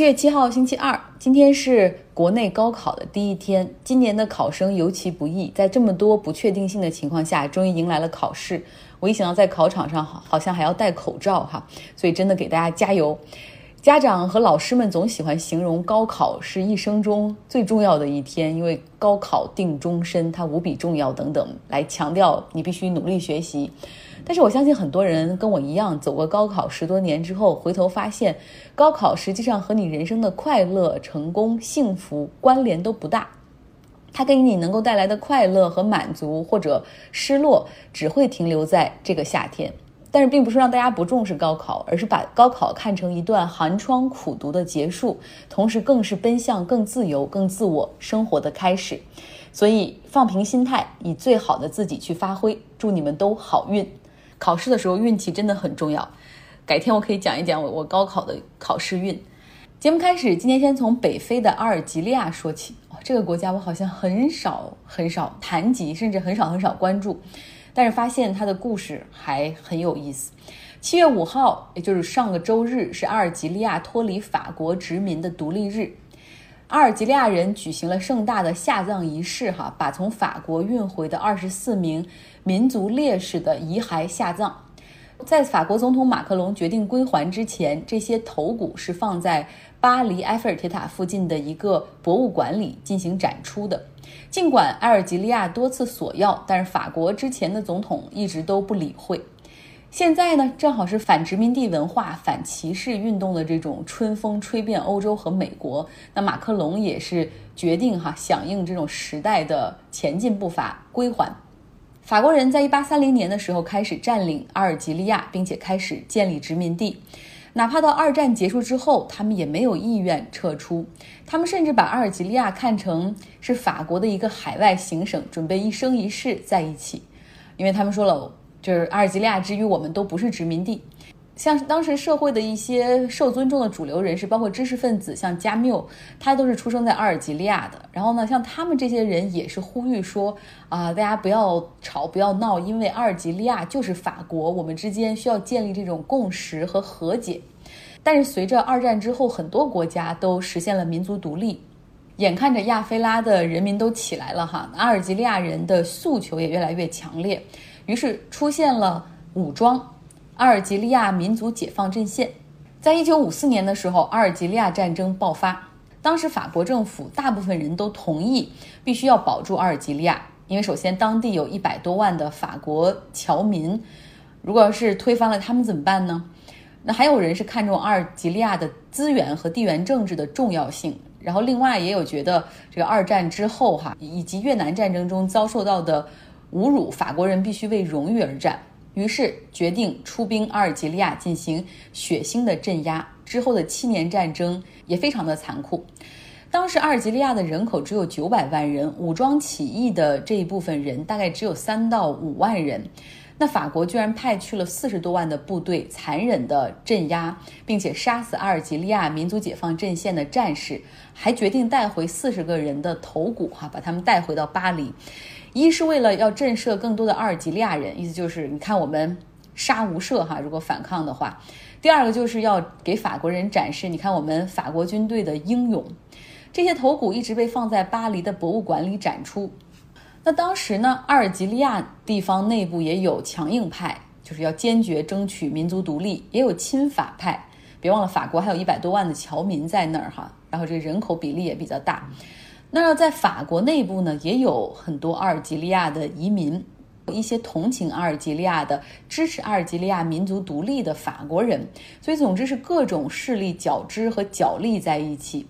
七月七号，星期二，今天是国内高考的第一天。今年的考生尤其不易，在这么多不确定性的情况下，终于迎来了考试。我一想到在考场上好像还要戴口罩哈，所以真的给大家加油。家长和老师们总喜欢形容高考是一生中最重要的一天，因为高考定终身，它无比重要等等，来强调你必须努力学习。但是我相信很多人跟我一样走过高考十多年之后，回头发现，高考实际上和你人生的快乐、成功、幸福关联都不大。它给你能够带来的快乐和满足，或者失落，只会停留在这个夏天。但是并不是让大家不重视高考，而是把高考看成一段寒窗苦读的结束，同时更是奔向更自由、更自我生活的开始。所以放平心态，以最好的自己去发挥。祝你们都好运！考试的时候运气真的很重要，改天我可以讲一讲我我高考的考试运。节目开始，今天先从北非的阿尔及利亚说起。哦，这个国家我好像很少很少谈及，甚至很少很少关注，但是发现他的故事还很有意思。七月五号，也就是上个周日，是阿尔及利亚脱离法国殖民的独立日。阿尔及利亚人举行了盛大的下葬仪式，哈，把从法国运回的二十四名民族烈士的遗骸下葬。在法国总统马克龙决定归还之前，这些头骨是放在巴黎埃菲尔铁塔附近的一个博物馆里进行展出的。尽管阿尔及利亚多次索要，但是法国之前的总统一直都不理会。现在呢，正好是反殖民地文化、反歧视运动的这种春风吹遍欧洲和美国。那马克龙也是决定哈响应这种时代的前进步伐，归还。法国人在一八三零年的时候开始占领阿尔及利亚，并且开始建立殖民地。哪怕到二战结束之后，他们也没有意愿撤出。他们甚至把阿尔及利亚看成是法国的一个海外行省，准备一生一世在一起，因为他们说了。就是阿尔及利亚之于我们都不是殖民地，像当时社会的一些受尊重的主流人士，包括知识分子，像加缪，他都是出生在阿尔及利亚的。然后呢，像他们这些人也是呼吁说啊，大家不要吵，不要闹，因为阿尔及利亚就是法国，我们之间需要建立这种共识和和解。但是随着二战之后，很多国家都实现了民族独立，眼看着亚非拉的人民都起来了哈，阿尔及利亚人的诉求也越来越强烈。于是出现了武装阿尔及利亚民族解放阵线。在一九五四年的时候，阿尔及利亚战争爆发。当时法国政府大部分人都同意必须要保住阿尔及利亚，因为首先当地有一百多万的法国侨民，如果要是推翻了他们怎么办呢？那还有人是看重阿尔及利亚的资源和地缘政治的重要性，然后另外也有觉得这个二战之后哈，以及越南战争中遭受到的。侮辱法国人必须为荣誉而战，于是决定出兵阿尔及利亚进行血腥的镇压。之后的七年战争也非常的残酷。当时阿尔及利亚的人口只有九百万人，武装起义的这一部分人大概只有三到五万人。那法国居然派去了四十多万的部队，残忍的镇压，并且杀死阿尔及利亚民族解放阵线的战士，还决定带回四十个人的头骨，哈，把他们带回到巴黎。一是为了要震慑更多的阿尔及利亚人，意思就是你看我们杀无赦哈，如果反抗的话。第二个就是要给法国人展示，你看我们法国军队的英勇。这些头骨一直被放在巴黎的博物馆里展出。那当时呢，阿尔及利亚地方内部也有强硬派，就是要坚决争取民族独立；也有亲法派，别忘了法国还有一百多万的侨民在那儿哈，然后这个人口比例也比较大。那在法国内部呢，也有很多阿尔及利亚的移民，一些同情阿尔及利亚的、支持阿尔及利亚民族独立的法国人。所以，总之是各种势力交织和角力在一起。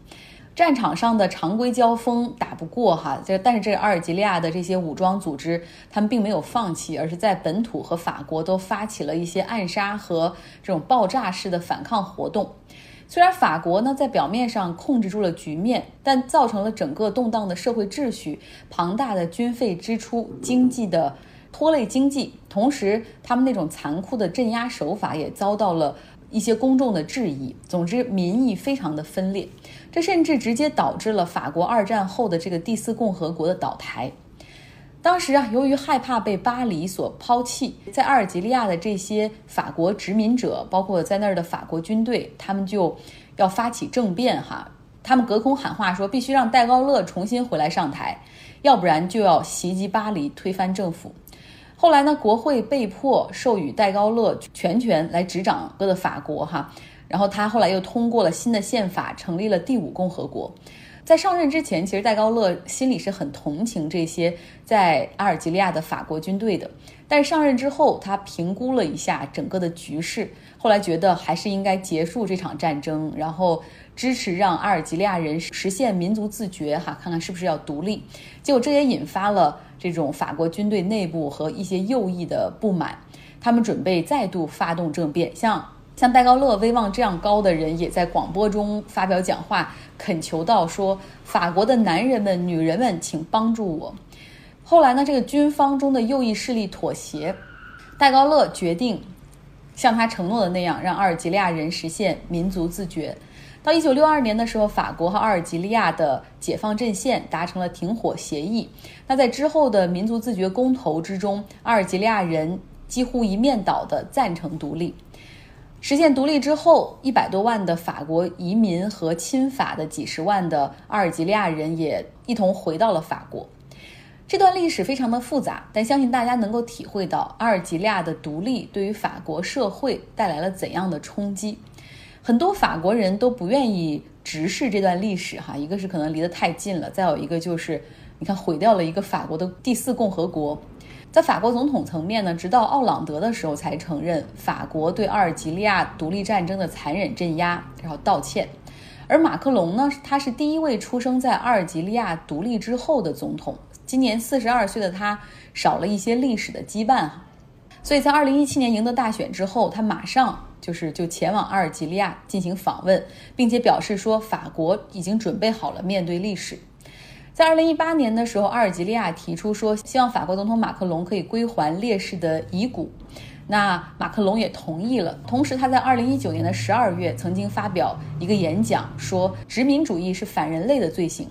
战场上的常规交锋打不过哈，这但是这个阿尔及利亚的这些武装组织，他们并没有放弃，而是在本土和法国都发起了一些暗杀和这种爆炸式的反抗活动。虽然法国呢在表面上控制住了局面，但造成了整个动荡的社会秩序、庞大的军费支出、经济的拖累经济，同时他们那种残酷的镇压手法也遭到了一些公众的质疑。总之，民意非常的分裂，这甚至直接导致了法国二战后的这个第四共和国的倒台。当时啊，由于害怕被巴黎所抛弃，在阿尔及利亚的这些法国殖民者，包括在那儿的法国军队，他们就要发起政变哈，他们隔空喊话说必须让戴高乐重新回来上台，要不然就要袭击巴黎，推翻政府。后来呢，国会被迫授予戴高乐全权来执掌的法国哈，然后他后来又通过了新的宪法，成立了第五共和国。在上任之前，其实戴高乐心里是很同情这些在阿尔及利亚的法国军队的，但上任之后，他评估了一下整个的局势，后来觉得还是应该结束这场战争，然后支持让阿尔及利亚人实现民族自觉哈，看看是不是要独立。结果这也引发了。这种法国军队内部和一些右翼的不满，他们准备再度发动政变。像像戴高乐威望这样高的人，也在广播中发表讲话，恳求到说：“法国的男人们、女人们，请帮助我。”后来呢，这个军方中的右翼势力妥协，戴高乐决定像他承诺的那样，让阿尔及利亚人实现民族自觉。到一九六二年的时候，法国和阿尔及利亚的解放阵线达成了停火协议。那在之后的民族自决公投之中，阿尔及利亚人几乎一面倒的赞成独立。实现独立之后，一百多万的法国移民和亲法的几十万的阿尔及利亚人也一同回到了法国。这段历史非常的复杂，但相信大家能够体会到阿尔及利亚的独立对于法国社会带来了怎样的冲击。很多法国人都不愿意直视这段历史，哈，一个是可能离得太近了，再有一个就是，你看毁掉了一个法国的第四共和国。在法国总统层面呢，直到奥朗德的时候才承认法国对阿尔及利亚独立战争的残忍镇压，然后道歉。而马克龙呢，他是第一位出生在阿尔及利亚独立之后的总统，今年四十二岁的他少了一些历史的羁绊，哈，所以在二零一七年赢得大选之后，他马上。就是就前往阿尔及利亚进行访问，并且表示说法国已经准备好了面对历史。在二零一八年的时候，阿尔及利亚提出说希望法国总统马克龙可以归还烈士的遗骨，那马克龙也同意了。同时，他在二零一九年的十二月曾经发表一个演讲，说殖民主义是反人类的罪行。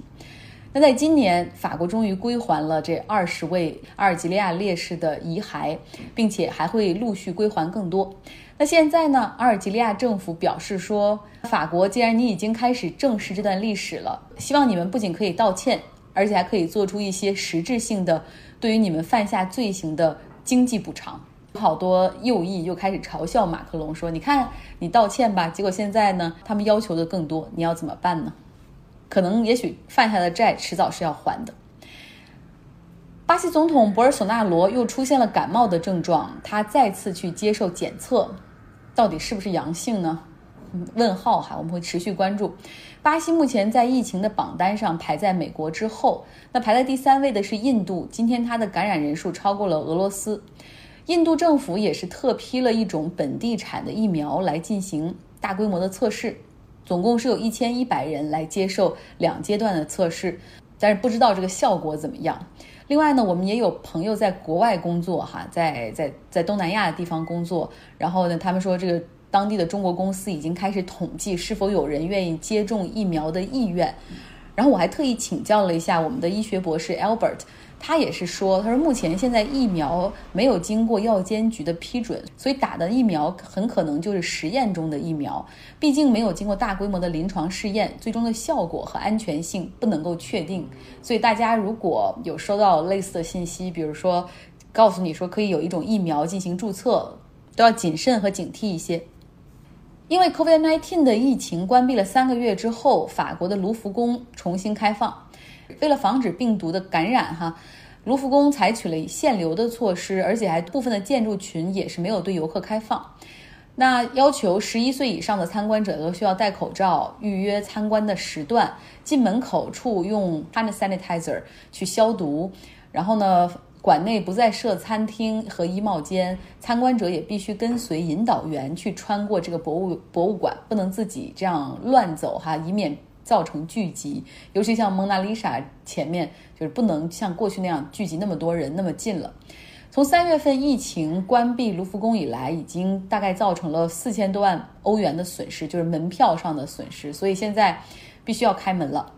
那在今年，法国终于归还了这二十位阿尔及利亚烈士的遗骸，并且还会陆续归还更多。那现在呢？阿尔及利亚政府表示说，法国既然你已经开始正视这段历史了，希望你们不仅可以道歉，而且还可以做出一些实质性的对于你们犯下罪行的经济补偿。好多右翼又开始嘲笑马克龙说：“你看，你道歉吧，结果现在呢，他们要求的更多，你要怎么办呢？可能也许犯下的债迟早是要还的。”巴西总统博尔索纳罗又出现了感冒的症状，他再次去接受检测。到底是不是阳性呢？问号哈，我们会持续关注。巴西目前在疫情的榜单上排在美国之后，那排在第三位的是印度。今天它的感染人数超过了俄罗斯。印度政府也是特批了一种本地产的疫苗来进行大规模的测试，总共是有一千一百人来接受两阶段的测试，但是不知道这个效果怎么样。另外呢，我们也有朋友在国外工作，哈，在在在东南亚的地方工作。然后呢，他们说这个当地的中国公司已经开始统计是否有人愿意接种疫苗的意愿。然后我还特意请教了一下我们的医学博士 Albert。他也是说，他说目前现在疫苗没有经过药监局的批准，所以打的疫苗很可能就是实验中的疫苗，毕竟没有经过大规模的临床试验，最终的效果和安全性不能够确定。所以大家如果有收到类似的信息，比如说告诉你说可以有一种疫苗进行注册，都要谨慎和警惕一些。因为 COVID-19 的疫情关闭了三个月之后，法国的卢浮宫重新开放。为了防止病毒的感染，哈，卢浮宫采取了限流的措施，而且还部分的建筑群也是没有对游客开放。那要求十一岁以上的参观者都需要戴口罩，预约参观的时段，进门口处用 hand sanitizer 去消毒。然后呢，馆内不再设餐厅和衣帽间，参观者也必须跟随引导员去穿过这个博物博物馆，不能自己这样乱走哈，以免。造成聚集，尤其像蒙娜丽莎前面，就是不能像过去那样聚集那么多人那么近了。从三月份疫情关闭卢浮宫以来，已经大概造成了四千多万欧元的损失，就是门票上的损失。所以现在必须要开门了。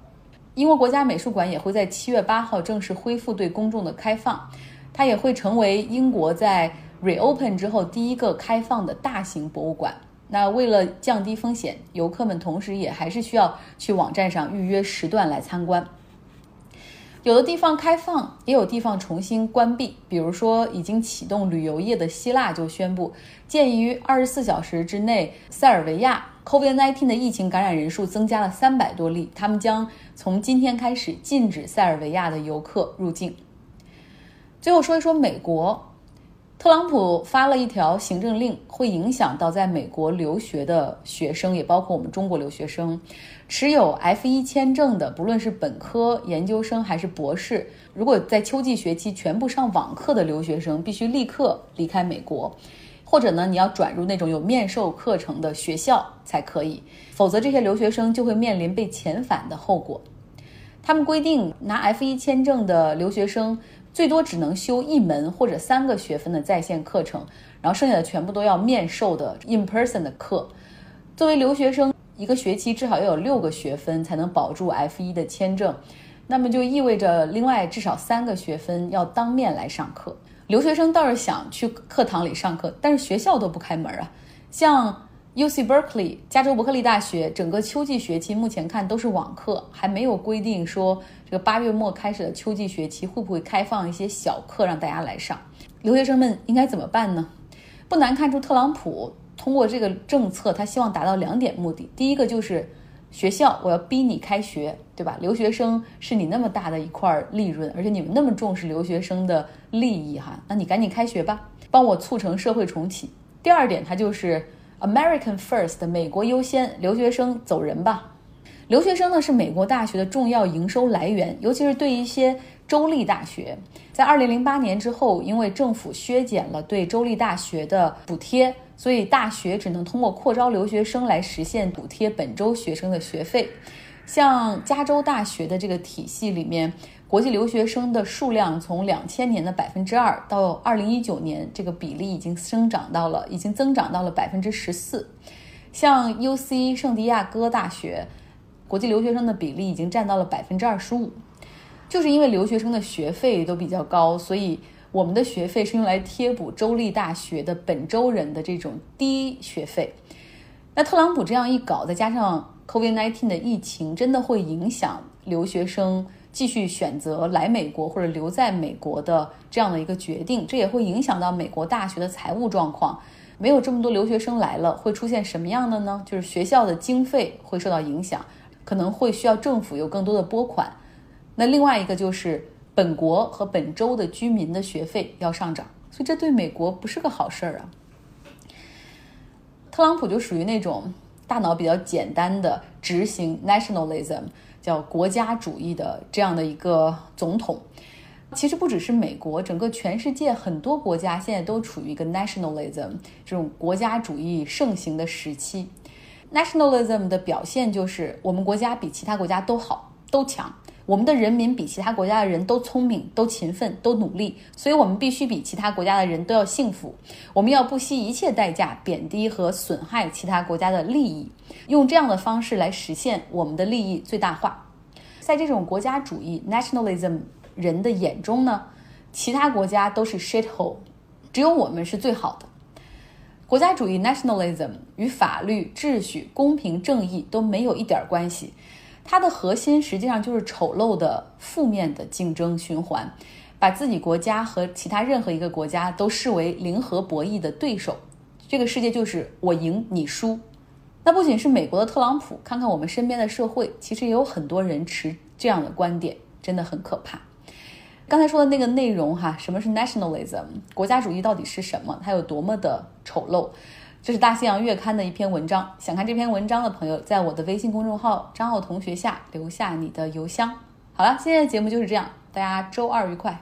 英国国家美术馆也会在七月八号正式恢复对公众的开放，它也会成为英国在 reopen 之后第一个开放的大型博物馆。那为了降低风险，游客们同时也还是需要去网站上预约时段来参观。有的地方开放，也有地方重新关闭。比如说，已经启动旅游业的希腊就宣布，鉴于二十四小时之内塞尔维亚 COVID-19 的疫情感染人数增加了三百多例，他们将从今天开始禁止塞尔维亚的游客入境。最后说一说美国。特朗普发了一条行政令，会影响到在美国留学的学生，也包括我们中国留学生。持有 F 一签证的，不论是本科、研究生还是博士，如果在秋季学期全部上网课的留学生，必须立刻离开美国，或者呢，你要转入那种有面授课程的学校才可以，否则这些留学生就会面临被遣返的后果。他们规定，拿 F 一签证的留学生。最多只能修一门或者三个学分的在线课程，然后剩下的全部都要面授的 in person 的课。作为留学生，一个学期至少要有六个学分才能保住 F 一的签证，那么就意味着另外至少三个学分要当面来上课。留学生倒是想去课堂里上课，但是学校都不开门啊。像 U C Berkeley 加州伯克利大学整个秋季学期目前看都是网课，还没有规定说这个八月末开始的秋季学期会不会开放一些小课让大家来上。留学生们应该怎么办呢？不难看出，特朗普通过这个政策，他希望达到两点目的：第一个就是学校我要逼你开学，对吧？留学生是你那么大的一块利润，而且你们那么重视留学生的利益哈，那你赶紧开学吧，帮我促成社会重启。第二点，他就是。American First，美国优先，留学生走人吧。留学生呢是美国大学的重要营收来源，尤其是对一些州立大学。在2008年之后，因为政府削减了对州立大学的补贴，所以大学只能通过扩招留学生来实现补贴本州学生的学费。像加州大学的这个体系里面。国际留学生的数量从两千年的百分之二到二零一九年，这个比例已经增长到了，已经增长到了百分之十四。像 U C 圣地亚哥大学，国际留学生的比例已经占到了百分之二十五。就是因为留学生的学费都比较高，所以我们的学费是用来贴补州立大学的本州人的这种低学费。那特朗普这样一搞，再加上 COVID-19 的疫情，真的会影响留学生。继续选择来美国或者留在美国的这样的一个决定，这也会影响到美国大学的财务状况。没有这么多留学生来了，会出现什么样的呢？就是学校的经费会受到影响，可能会需要政府有更多的拨款。那另外一个就是本国和本州的居民的学费要上涨，所以这对美国不是个好事儿啊。特朗普就属于那种大脑比较简单的执行 nationalism。叫国家主义的这样的一个总统，其实不只是美国，整个全世界很多国家现在都处于一个 nationalism 这种国家主义盛行的时期。nationalism 的表现就是我们国家比其他国家都好，都强。我们的人民比其他国家的人都聪明、都勤奋、都努力，所以我们必须比其他国家的人都要幸福。我们要不惜一切代价贬低和损害其他国家的利益，用这样的方式来实现我们的利益最大化。在这种国家主义 （nationalism） 人的眼中呢，其他国家都是 shithole，只有我们是最好的。国家主义 （nationalism） 与法律、秩序、公平正义都没有一点关系。它的核心实际上就是丑陋的、负面的竞争循环，把自己国家和其他任何一个国家都视为零和博弈的对手。这个世界就是我赢你输。那不仅是美国的特朗普，看看我们身边的社会，其实也有很多人持这样的观点，真的很可怕。刚才说的那个内容哈，什么是 nationalism？国家主义到底是什么？它有多么的丑陋？这是大西洋月刊的一篇文章，想看这篇文章的朋友，在我的微信公众号张浩同学下留下你的邮箱。好了，今天的节目就是这样，大家周二愉快。